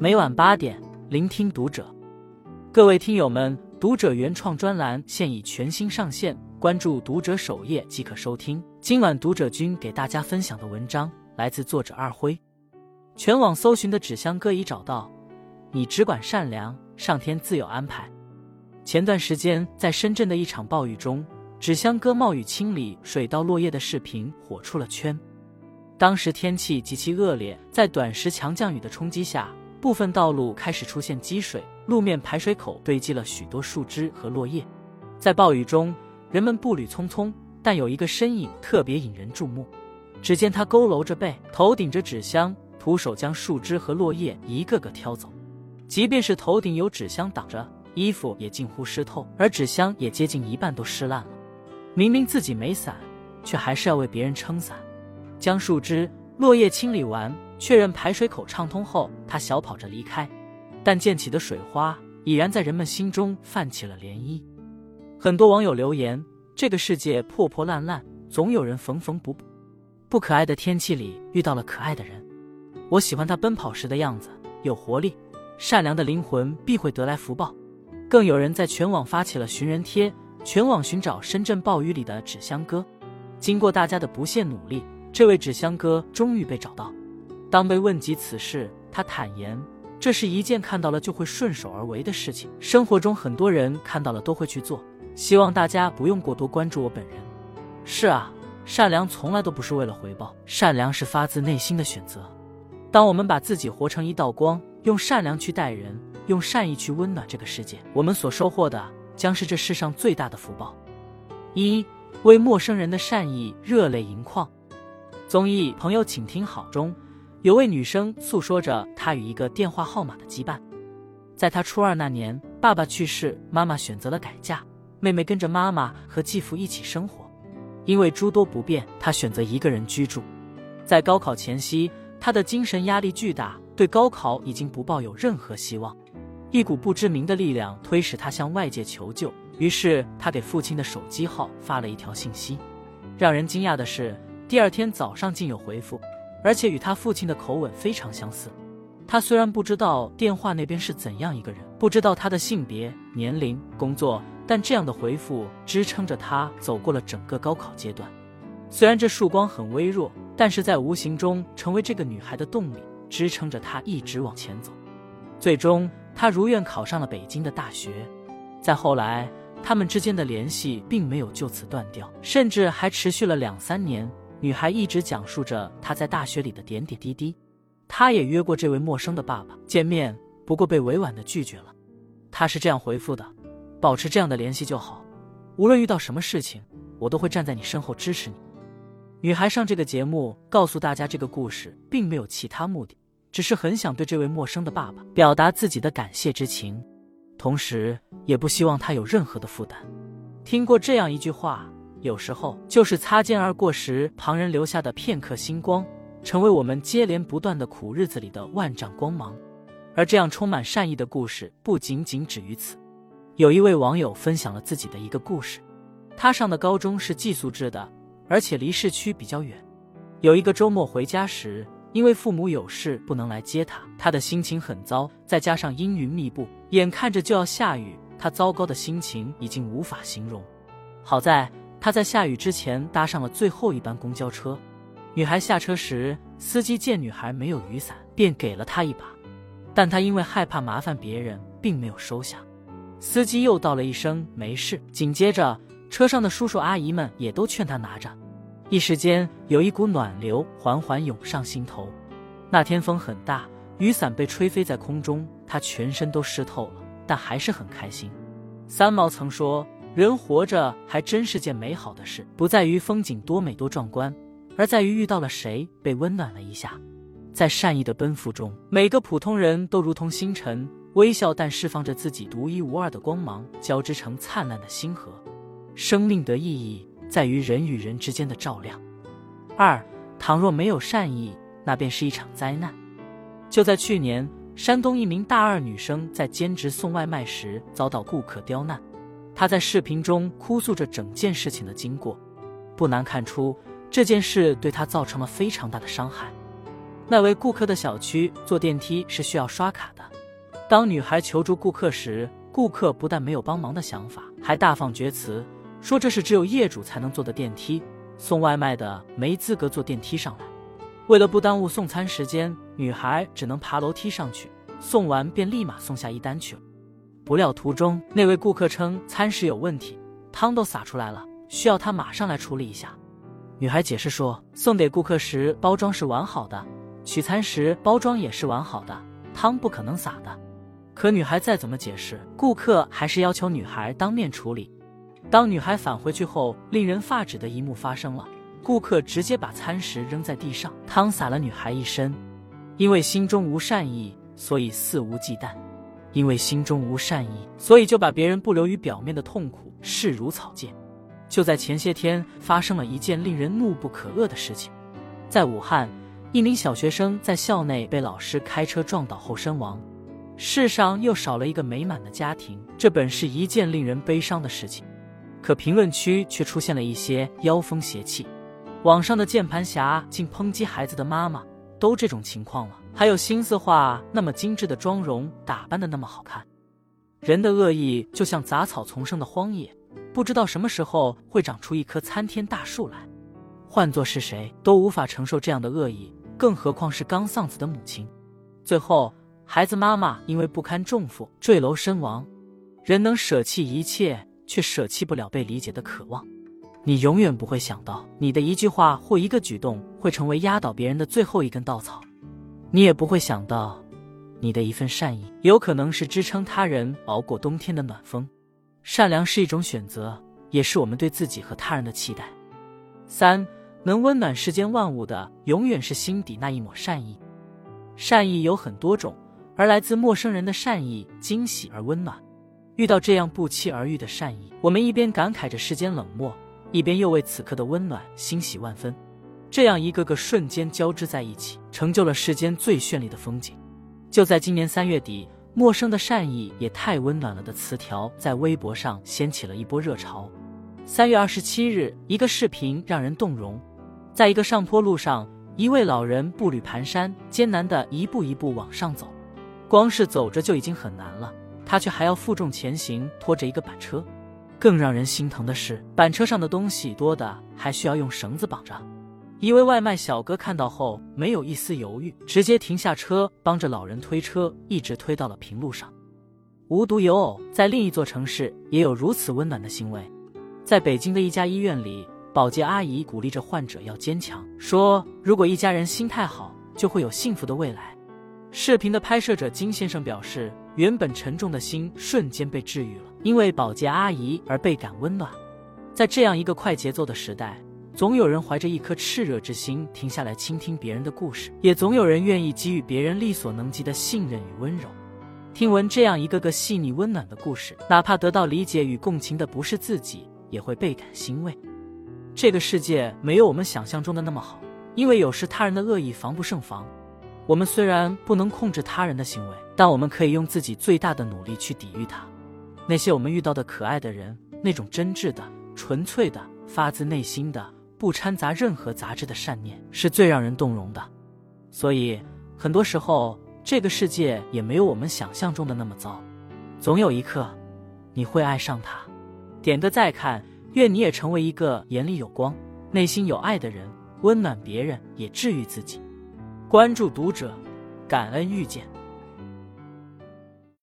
每晚八点，聆听读者。各位听友们，读者原创专栏现已全新上线，关注读者首页即可收听。今晚读者君给大家分享的文章来自作者二辉。全网搜寻的纸箱哥已找到，你只管善良，上天自有安排。前段时间，在深圳的一场暴雨中，纸箱哥冒雨清理水稻落叶的视频火出了圈。当时天气极其恶劣，在短时强降雨的冲击下，部分道路开始出现积水，路面排水口堆积了许多树枝和落叶。在暴雨中，人们步履匆匆，但有一个身影特别引人注目。只见他佝偻着背，头顶着纸箱，徒手将树枝和落叶一个个挑走。即便是头顶有纸箱挡着，衣服也近乎湿透，而纸箱也接近一半都湿烂了。明明自己没伞，却还是要为别人撑伞。将树枝、落叶清理完，确认排水口畅通后，他小跑着离开。但溅起的水花已然在人们心中泛起了涟漪。很多网友留言：“这个世界破破烂烂，总有人缝缝补补。不可爱的天气里遇到了可爱的人。我喜欢他奔跑时的样子，有活力。善良的灵魂必会得来福报。”更有人在全网发起了寻人贴，全网寻找深圳暴雨里的纸箱哥。经过大家的不懈努力。这位纸箱哥终于被找到。当被问及此事，他坦言，这是一件看到了就会顺手而为的事情。生活中很多人看到了都会去做，希望大家不用过多关注我本人。是啊，善良从来都不是为了回报，善良是发自内心的选择。当我们把自己活成一道光，用善良去待人，用善意去温暖这个世界，我们所收获的将是这世上最大的福报。一为陌生人的善意热泪盈眶。综艺《朋友，请听好》中，有位女生诉说着她与一个电话号码的羁绊。在她初二那年，爸爸去世，妈妈选择了改嫁，妹妹跟着妈妈和继父一起生活。因为诸多不便，她选择一个人居住。在高考前夕，她的精神压力巨大，对高考已经不抱有任何希望。一股不知名的力量推使她向外界求救，于是她给父亲的手机号发了一条信息。让人惊讶的是。第二天早上竟有回复，而且与他父亲的口吻非常相似。他虽然不知道电话那边是怎样一个人，不知道他的性别、年龄、工作，但这样的回复支撑着他走过了整个高考阶段。虽然这束光很微弱，但是在无形中成为这个女孩的动力，支撑着她一直往前走。最终，她如愿考上了北京的大学。再后来，他们之间的联系并没有就此断掉，甚至还持续了两三年。女孩一直讲述着她在大学里的点点滴滴，她也约过这位陌生的爸爸见面，不过被委婉的拒绝了。她是这样回复的：“保持这样的联系就好，无论遇到什么事情，我都会站在你身后支持你。”女孩上这个节目，告诉大家这个故事并没有其他目的，只是很想对这位陌生的爸爸表达自己的感谢之情，同时也不希望他有任何的负担。听过这样一句话。有时候，就是擦肩而过时，旁人留下的片刻星光，成为我们接连不断的苦日子里的万丈光芒。而这样充满善意的故事，不仅仅止于此。有一位网友分享了自己的一个故事：他上的高中是寄宿制的，而且离市区比较远。有一个周末回家时，因为父母有事不能来接他，他的心情很糟。再加上阴云密布，眼看着就要下雨，他糟糕的心情已经无法形容。好在。他在下雨之前搭上了最后一班公交车。女孩下车时，司机见女孩没有雨伞，便给了她一把，但她因为害怕麻烦别人，并没有收下。司机又道了一声没事，紧接着车上的叔叔阿姨们也都劝她拿着。一时间，有一股暖流缓缓涌上心头。那天风很大，雨伞被吹飞在空中，她全身都湿透了，但还是很开心。三毛曾说。人活着还真是件美好的事，不在于风景多美多壮观，而在于遇到了谁被温暖了一下。在善意的奔赴中，每个普通人都如同星辰，微笑但释放着自己独一无二的光芒，交织成灿烂的星河。生命的意义在于人与人之间的照亮。二，倘若没有善意，那便是一场灾难。就在去年，山东一名大二女生在兼职送外卖时遭到顾客刁难。他在视频中哭诉着整件事情的经过，不难看出这件事对他造成了非常大的伤害。那位顾客的小区坐电梯是需要刷卡的。当女孩求助顾客时，顾客不但没有帮忙的想法，还大放厥词，说这是只有业主才能坐的电梯，送外卖的没资格坐电梯上来。为了不耽误送餐时间，女孩只能爬楼梯上去，送完便立马送下一单去了。不料途中那位顾客称餐食有问题，汤都洒出来了，需要他马上来处理一下。女孩解释说，送给顾客时包装是完好的，取餐时包装也是完好的，汤不可能洒的。可女孩再怎么解释，顾客还是要求女孩当面处理。当女孩返回去后，令人发指的一幕发生了。顾客直接把餐食扔在地上，汤洒了女孩一身。因为心中无善意，所以肆无忌惮；因为心中无善意，所以就把别人不流于表面的痛苦视如草芥。就在前些天，发生了一件令人怒不可遏的事情。在武汉，一名小学生在校内被老师开车撞倒后身亡。世上又少了一个美满的家庭，这本是一件令人悲伤的事情。可评论区却出现了一些妖风邪气。网上的键盘侠竟抨击孩子的妈妈，都这种情况了，还有心思画那么精致的妆容，打扮的那么好看。人的恶意就像杂草丛生的荒野，不知道什么时候会长出一棵参天大树来。换做是谁都无法承受这样的恶意，更何况是刚丧子的母亲。最后，孩子妈妈因为不堪重负坠楼身亡。人能舍弃一切，却舍弃不了被理解的渴望。你永远不会想到，你的一句话或一个举动会成为压倒别人的最后一根稻草。你也不会想到，你的一份善意有可能是支撑他人熬过冬天的暖风。善良是一种选择，也是我们对自己和他人的期待。三，能温暖世间万物的，永远是心底那一抹善意。善意有很多种，而来自陌生人的善意，惊喜而温暖。遇到这样不期而遇的善意，我们一边感慨着世间冷漠。一边又为此刻的温暖欣喜万分，这样一个个瞬间交织在一起，成就了世间最绚丽的风景。就在今年三月底，“陌生的善意也太温暖了”的词条在微博上掀起了一波热潮。三月二十七日，一个视频让人动容，在一个上坡路上，一位老人步履蹒跚，艰难的一步一步往上走，光是走着就已经很难了，他却还要负重前行，拖着一个板车。更让人心疼的是，板车上的东西多的还需要用绳子绑着。一位外卖小哥看到后，没有一丝犹豫，直接停下车，帮着老人推车，一直推到了平路上。无独有偶，在另一座城市也有如此温暖的行为。在北京的一家医院里，保洁阿姨鼓励着患者要坚强，说：“如果一家人心态好，就会有幸福的未来。”视频的拍摄者金先生表示，原本沉重的心瞬间被治愈了。因为保洁阿姨而倍感温暖，在这样一个快节奏的时代，总有人怀着一颗炽热之心停下来倾听别人的故事，也总有人愿意给予别人力所能及的信任与温柔。听闻这样一个个细腻温暖的故事，哪怕得到理解与共情的不是自己，也会倍感欣慰。这个世界没有我们想象中的那么好，因为有时他人的恶意防不胜防。我们虽然不能控制他人的行为，但我们可以用自己最大的努力去抵御它。那些我们遇到的可爱的人，那种真挚的、纯粹的、发自内心的、不掺杂任何杂质的善念，是最让人动容的。所以，很多时候，这个世界也没有我们想象中的那么糟。总有一刻，你会爱上他。点个再看，愿你也成为一个眼里有光、内心有爱的人，温暖别人，也治愈自己。关注读者，感恩遇见。